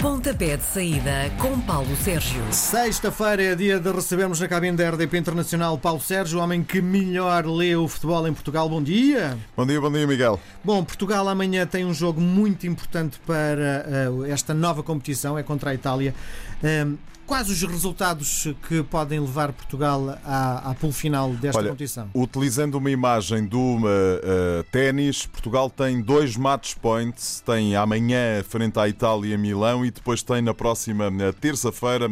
Pontapé de saída com Paulo Sérgio. Sexta-feira é dia de recebermos na cabine da RDP Internacional Paulo Sérgio, o homem que melhor lê o futebol em Portugal. Bom dia. Bom dia, bom dia, Miguel. Bom, Portugal amanhã tem um jogo muito importante para uh, esta nova competição, é contra a Itália. Um, Quais os resultados que podem levar Portugal à, à pool final desta Olha, competição? Utilizando uma imagem do uh, uh, ténis, Portugal tem dois match points. Tem amanhã frente à Itália em Milão e depois tem na próxima terça-feira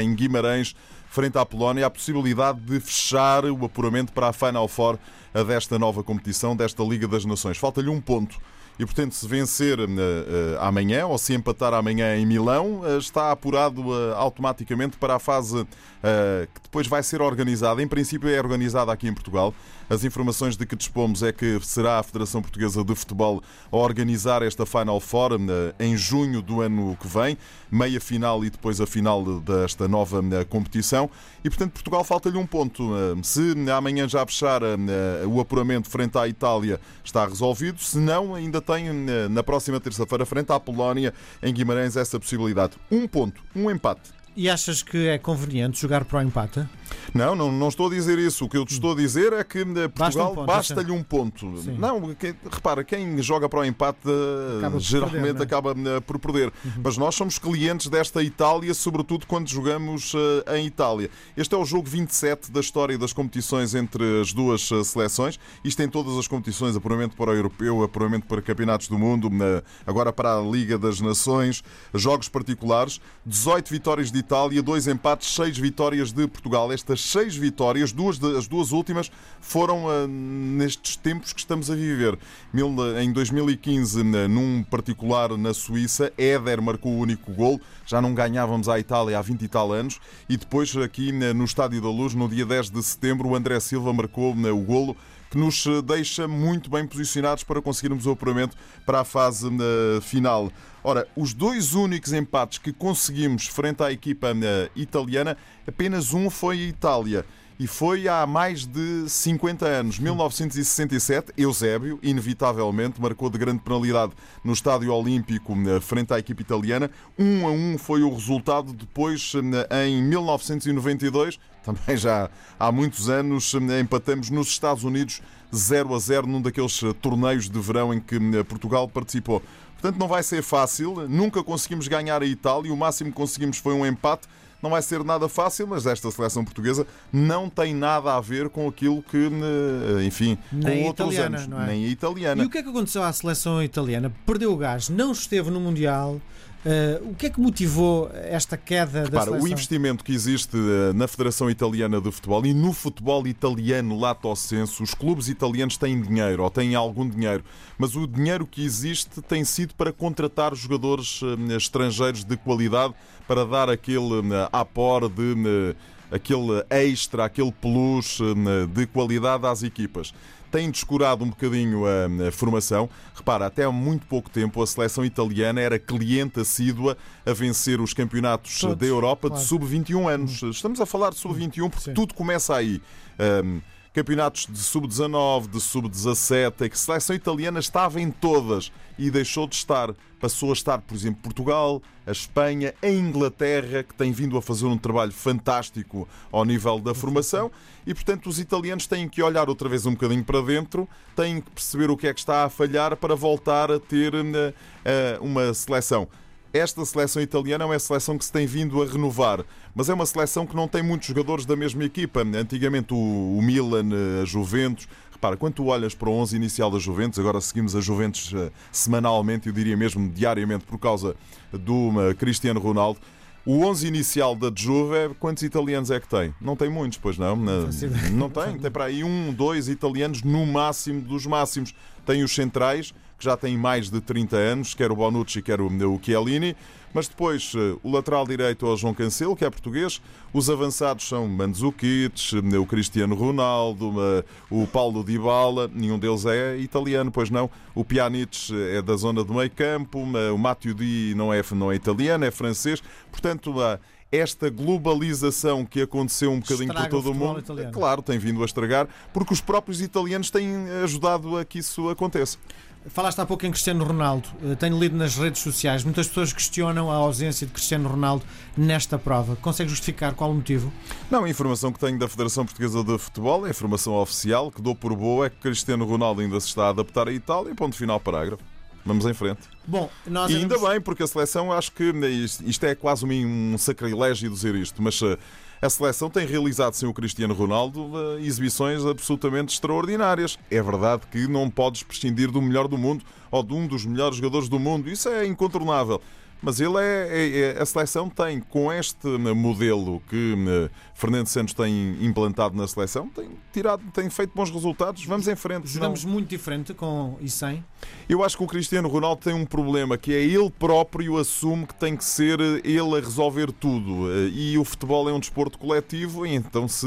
em Guimarães frente à Polónia a possibilidade de fechar o apuramento para a Final Four desta nova competição, desta Liga das Nações. Falta-lhe um ponto e, portanto, se vencer uh, uh, amanhã ou se empatar amanhã em Milão, uh, está apurado automaticamente para a fase que depois vai ser organizada. Em princípio, é organizada aqui em Portugal. As informações de que dispomos é que será a Federação Portuguesa de Futebol a organizar esta Final Four em junho do ano que vem, meia final e depois a final desta nova competição. E, portanto, Portugal falta-lhe um ponto. Se amanhã já fechar o apuramento frente à Itália, está resolvido. Se não, ainda tem na próxima terça-feira, frente à Polónia, em Guimarães, essa possibilidade. Um ponto, um empate. E achas que é conveniente jogar para o empate? Não, não, não estou a dizer isso. O que eu te estou a dizer é que eh, Portugal basta-lhe um ponto. Basta um ponto. Não, que, repara, quem joga para o empate eh, acaba geralmente perder, é? acaba uh, por perder. Uhum. Mas nós somos clientes desta Itália, sobretudo quando jogamos em Itália. Este é o jogo 27 da história das competições entre as duas seleções. Isto em todas as competições, apuramento para o Europeu, apuramento para Campeonatos do Mundo, agora para a Liga das Nações, jogos particulares. 18 vitórias de Itália, 2 empates, 6 vitórias de Portugal. Estas 6 vitórias, duas, as duas últimas foram uh, nestes tempos que estamos a viver. Em 2015, num particular na Suíça, Éder marcou o único gol. Já não ganhávamos à Itália há 20 e tal anos. E depois, aqui no Estádio da Luz, no dia 10 de setembro, o André Silva marcou o golo que nos deixa muito bem posicionados para conseguirmos o apuramento para a fase uh, final. Ora, os dois únicos empates que conseguimos frente à equipa uh, italiana, apenas um foi a Itália e foi há mais de 50 anos, 1967. Eusébio, inevitavelmente, marcou de grande penalidade no Estádio Olímpico eh, frente à equipe italiana. 1 um a 1 um foi o resultado. Depois, eh, em 1992, também já há muitos anos, eh, empatamos nos Estados Unidos 0 a 0 num daqueles torneios de verão em que Portugal participou. Portanto, não vai ser fácil. Nunca conseguimos ganhar a Itália. O máximo que conseguimos foi um empate. Não vai ser nada fácil, mas esta seleção portuguesa não tem nada a ver com aquilo que, eh, enfim, Nem com outros italiana, anos. É? Nem a italiana. E o que é que aconteceu à seleção italiana? Perdeu o gás, não esteve no Mundial. Uh, o que é que motivou esta queda Repara, da seleção? O investimento que existe eh, na Federação Italiana de Futebol e no futebol italiano lato senso, os clubes italianos têm dinheiro ou têm algum dinheiro, mas o dinheiro que existe tem sido para contratar jogadores estrangeiros de qualidade para dar aquele apor de aquele extra, aquele plus de qualidade às equipas tem descurado um bocadinho a, a, formação. Repara, até há muito pouco tempo a seleção italiana era cliente assídua a vencer os campeonatos Todos, da Europa claro. de sub-21 anos. Hum. Estamos a falar de sub-21 porque Sim. tudo começa aí. Um, campeonatos de sub-19, de sub-17, que a seleção italiana estava em todas e deixou de estar. Passou a estar, por exemplo, Portugal, a Espanha, a Inglaterra, que tem vindo a fazer um trabalho fantástico ao nível da formação, e portanto os italianos têm que olhar outra vez um bocadinho para dentro, têm que perceber o que é que está a falhar para voltar a ter uh, uma seleção. Esta seleção italiana é uma seleção que se tem vindo a renovar, mas é uma seleção que não tem muitos jogadores da mesma equipa. Antigamente o, Milan, a Juventus, Repara, quando tu olhas para o 11 inicial da Juventus, agora seguimos a Juventus uh, semanalmente, eu diria mesmo diariamente, por causa do uh, Cristiano Ronaldo. O 11 inicial da Juve, quantos italianos é que tem? Não tem muitos, pois não? Não, não tem. Tem para aí um, dois italianos no máximo dos máximos. Tem os centrais, que já têm mais de 30 anos, quer o Bonucci, quer o, o Chiellini. Mas depois eh, o lateral direito é o João Cancelo, que é português. Os avançados são Mandzukic, eh, o Cristiano Ronaldo, eh, o Paulo Dybala. Nenhum deles é italiano, pois não. O Pjanic é da zona do meio campo. O Matteo Di não é, não é italiano, é francês. Portanto, esta globalização que aconteceu um bocadinho Estraga por todo o, o mundo, italiano. claro, tem vindo a estragar, porque os próprios italianos têm ajudado a que isso aconteça. Falaste há pouco em Cristiano Ronaldo. Eh, tenho lido nas redes sociais. Muitas pessoas questionam a ausência de Cristiano Ronaldo nesta prova. Consegue justificar qual o motivo? Não, a informação que tenho da Federação Portuguesa de Futebol é a informação oficial que dou por boa é que Cristiano Ronaldo ainda se está a adaptar à Itália. Ponto final, parágrafo. Vamos em frente. Bom, nós e ainda iremos- bem, porque a seleção, acho que isto, isto é quase um, um sacrilégio dizer isto, mas eh, a seleção tem realizado sem o Cristiano Ronaldo eh, exibições absolutamente extraordinárias. É verdade que não podes prescindir do melhor do mundo ou de um dos melhores jogadores do mundo, isso é incontornável. Mas ele é, é- é- a seleção tem, com este modelo que eh, Fernando Santos tem implantado na seleção, tem tirado, tem feito bons resultados. Vamos em frente. Jogamos Não- muito diferente com e sem. eu acho que o Cristiano Ronaldo tem um problema que é ele próprio assume que tem que ser eh, ele a resolver tudo. Eh, E o futebol é um desporto coletivo, e então se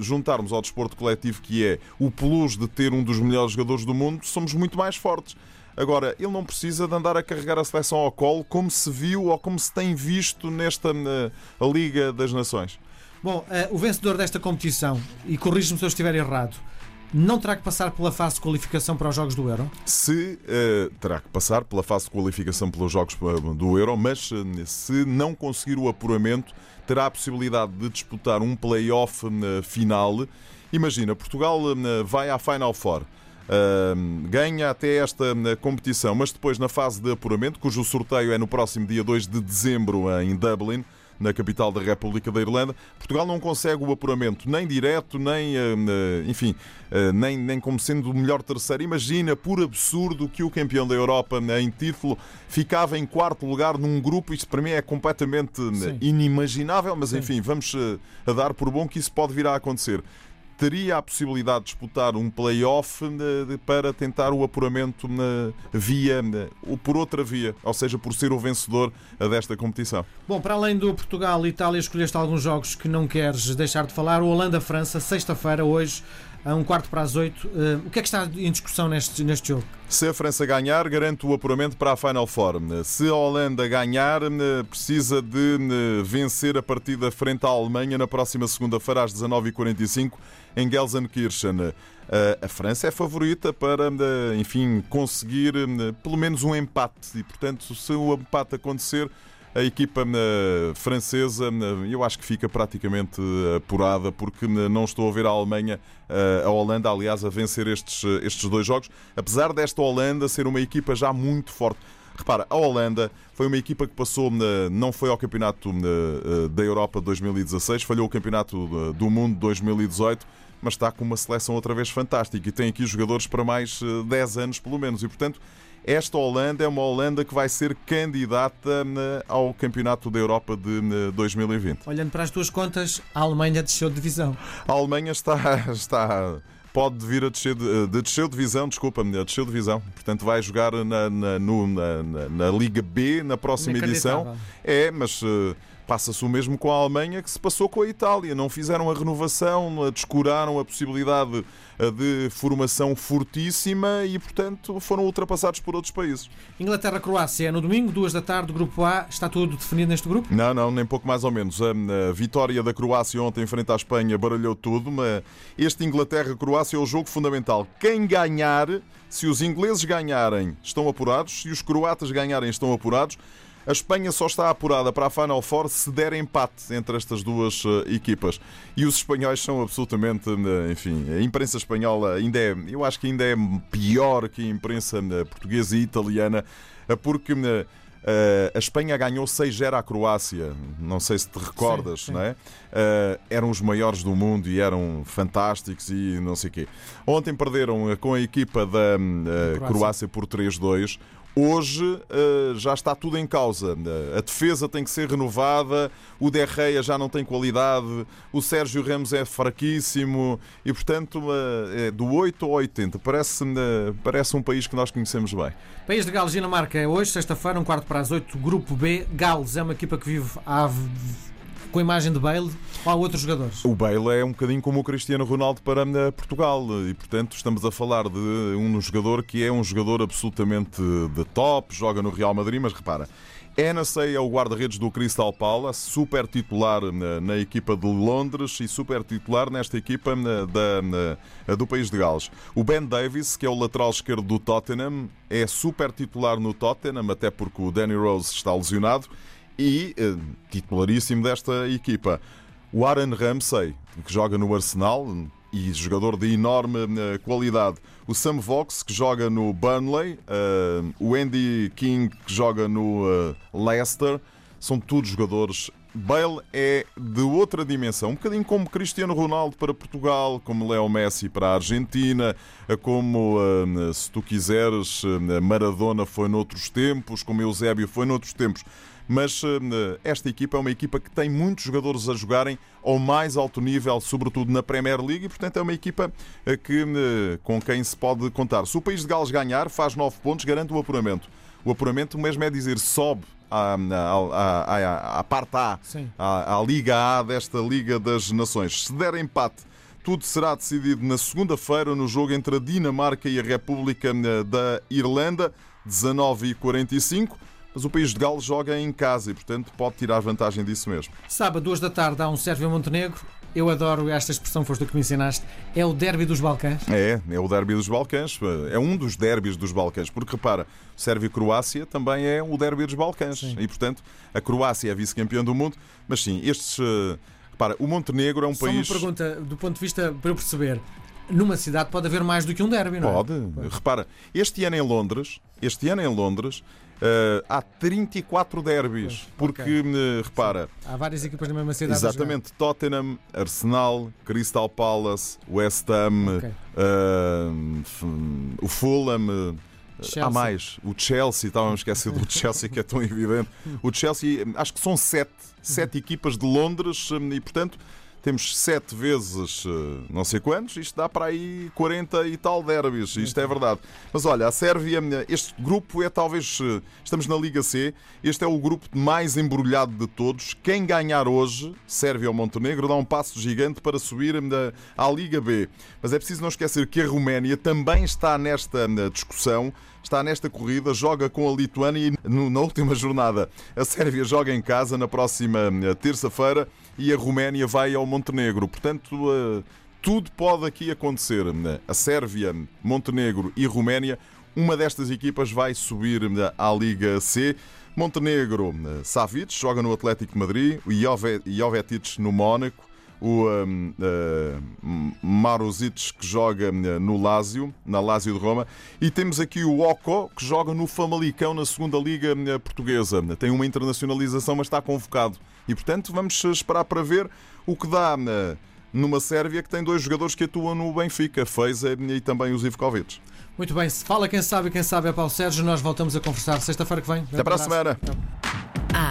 juntarmos ao desporto coletivo que é o plus de ter um dos melhores jogadores do mundo, somos muito mais fortes. Agora, ele não precisa de andar a carregar a seleção ao colo como se viu ou como se tem visto nesta eh, Liga das Nações. Bom, eh, o vencedor desta competição, e corrijo-me se eu estiver errado, não terá que passar pela fase de qualificação para os Jogos do Euro? se eh, terá que passar pela fase de qualificação pelos Jogos do Euro, mas se não conseguir o apuramento, terá a possibilidade de disputar um play-off eh, final. Imagina, Portugal vai à Final Four. Ganha até esta eh, competição, mas depois na fase de apuramento, cujo sorteio é no próximo dia 2 de dezembro eh, em Dublin, na capital da República da Irlanda. Portugal não consegue o apuramento nem direto, nem, eh, enfim, nem, nem como sendo o melhor terceiro. Imagina, por absurdo, que o campeão da Europa em título ficava em quarto lugar num grupo. Isto para mim é completamente Sim. inimaginável, mas Sim. enfim, vamos a dar por bom que isso pode vir a acontecer. Teria a possibilidade de disputar um play-off eh, para tentar o apuramento na via, eh, ou por outra via, ou seja, por ser o vencedor eh, desta competição. Bom, para além do Portugal e Itália, escolheste alguns jogos que não queres deixar de falar. O Holanda-França, sexta-feira, hoje, a um quarto para as oito. Eh, o que é que está em discussão neste, neste jogo? Se a França ganhar, garante o apuramento para a Final Four. Se a Holanda ganhar, precisa de vencer a partida frente à Alemanha na próxima segunda-feira às 19h45 em Gelsenkirchen. A França é favorita para, enfim, conseguir pelo menos um empate e, portanto, se o empate acontecer, a equipa eh, francesa, eh, eu acho que fica praticamente eh, apurada, porque não estou a ver a Alemanha, a Holanda, aliás, a vencer estes, estes dois jogos, apesar desta Holanda ser uma equipa já muito forte. Repara, a Holanda foi uma equipa que passou, não foi ao Campeonato da Europa 2016, falhou o Campeonato do Mundo 2018, mas está com uma seleção outra vez fantástica e tem aqui jogadores para mais eh, 10 anos, pelo menos, e portanto. Esta Holanda é uma Holanda que vai ser candidata eh, ao Campeonato da Europa de eh, 2020. Olhando para as tuas contas, a Alemanha desceu de divisão. A Alemanha está, está pode vir a descer de, de desceu de divisão, desculpa-me, desceu de divisão. Portanto, vai jogar na, na, no- na- na- Liga B na próxima edição. É, mas eh, passa-se o mesmo com a Alemanha que se passou com a Itália. Não fizeram a renovação, descuraram a possibilidade eh, de formação fortíssima e, portanto, foram ultrapassados por outros países. Inglaterra-Croácia no domingo, duas da tarde, grupo A. Está tudo definido neste grupo? Não, não, nem pouco mais ou menos. A, a vitória da Croácia ontem frente à Espanha baralhou tudo, mas este Inglaterra-Croácia é o jogo fundamental. Quem ganhar, se os ingleses ganharem, estão apurados, se os croatas ganharem, estão apurados. A Espanha só está apurada para a Final Four se der empate entre estas duas eh, equipas. E os espanhóis são absolutamente, eh, enfim, a imprensa espanhola ainda é, eu acho que ainda é pior que a imprensa eh, portuguesa e italiana, porque a Espanha ganhou 6-0 à Croácia. Não sei se te recordas, Sim, sim. não é? Eram os maiores do mundo e eram fantásticos e não sei o quê. Ontem perderam com a equipa da hum, Croácia. Croácia por 3-2. Hoje eh, já está tudo em causa. A defesa tem que ser renovada, o Derreia já não tem qualidade, o Sérgio Ramos é fraquíssimo e, portanto, eh, é do 8 ao 80. Parece, eh, parece um país que nós conhecemos bem. País de Gales, Dinamarca é hoje, sexta-feira, um quarto para as oito, grupo B. Gales é uma equipa que vive à, com a imagem de Bale ou há outros jogadores? O Bale é um bocadinho como o Cristiano Ronaldo para eh, Portugal e, portanto, estamos a falar de um jogador que é um jogador absolutamente de top, joga no Real Madrid, mas repara, Hennessy é o guarda-redes do Crystal Palace, super titular na, na, equipa de Londres e super titular nesta equipa na, da, na, do país de Gales. O Ben Davis, que é o lateral esquerdo do Tottenham, é super titular no Tottenham, até porque o Danny Rose está lesionado, e eh, titularíssimo desta equipa. O Aaron Ramsey, que joga no Arsenal, e jogador de enorme uh, qualidade. O Sam Vox, que joga no Burnley, uh, o Andy King, que joga no Leicester, são todos jogadores. Bale é de outra dimensão, um bocadinho como Cristiano Ronaldo para Portugal, como Leo Messi para a Argentina, como, se tu quiseres, Maradona foi noutros tempos, como Eusébio foi noutros tempos mas eh, esta equipa é uma equipa que tem muitos jogadores a jogarem ao mais alto nível, sobretudo na Premier League, e portanto é uma equipa eh, que, com quem se pode contar. Se o país de Gales ganhar, faz 9 pontos, garante o apuramento. O apuramento mesmo é dizer sobe à, à, à, à parte A, à, à Liga A desta Liga das Nações. Se der empate, tudo será decidido na segunda-feira no jogo entre a Dinamarca e a República da Irlanda, 19h45 mas o país de Gales joga em casa e, portanto, pode tirar vantagem disso mesmo. Sábado, duas da tarde, há um Sérvia-Montenegro. Eu adoro esta expressão, foste tu que me ensinaste. É o derby dos Balcãs? É, é o derby dos Balcãs. É um dos derbys dos Balcãs. Porque repara, Sérvia-Croácia também é o derby dos Balcãs. Sim. E, portanto, a Croácia é vice-campeã do mundo. Mas sim, estes. Eh, repara, o Montenegro é um Só país. Uma pergunta, do ponto de vista para eu perceber. Numa cidade pode haver mais do que um derby, não é? Pode. Repara, este ano em Londres, este ano em Londres, Uh, há 34 derbys, porque, okay. uh, repara. Há várias equipas na mesma cidade. Exatamente. Tottenham, Arsenal, Crystal Palace, West Ham, okay. uh, o Fulham. Chelsea. Há mais. O Chelsea, estava a esquecer do Chelsea que é tão evidente. O Chelsea, acho que são sete, sete equipas de Londres e, portanto, temos sete vezes eh, não sei quantos, isto dá para aí 40 e tal derbys, isto é verdade. Mas olha, a Sérvia, este grupo é talvez, eh, estamos na Liga C, este é o grupo mais embrulhado de todos. Quem ganhar hoje, Sérvia ou Montenegro, dá um passo gigante para subir eh, à Liga B. Mas é preciso não esquecer que a Roménia também está nesta discussão está nesta corrida, joga com a Lituânia e na última jornada a Sérvia joga em casa na próxima terça-feira e a Roménia vai ao Montenegro. Portanto, uh, tudo pode aqui acontecer. A Sérvia, Montenegro e Roménia, uma destas equipas vai subir à Liga C. Montenegro, Savic joga no Atlético de Madrid, Jovetic no Mónaco, o um, uh, Maruzic que joga no Lazio, na Lazio de Roma, e temos aqui o Oco que joga no Famalicão na segunda liga portuguesa. Tem uma internacionalização, mas está convocado. E portanto vamos esperar para ver o que dá numa Sérvia que tem dois jogadores que atuam no Benfica, Feiza e também o Zivkovic. Muito bem, se fala quem sabe, quem sabe é Paulo Sérgio, nós voltamos a conversar sexta-feira que vem. Até para a semana.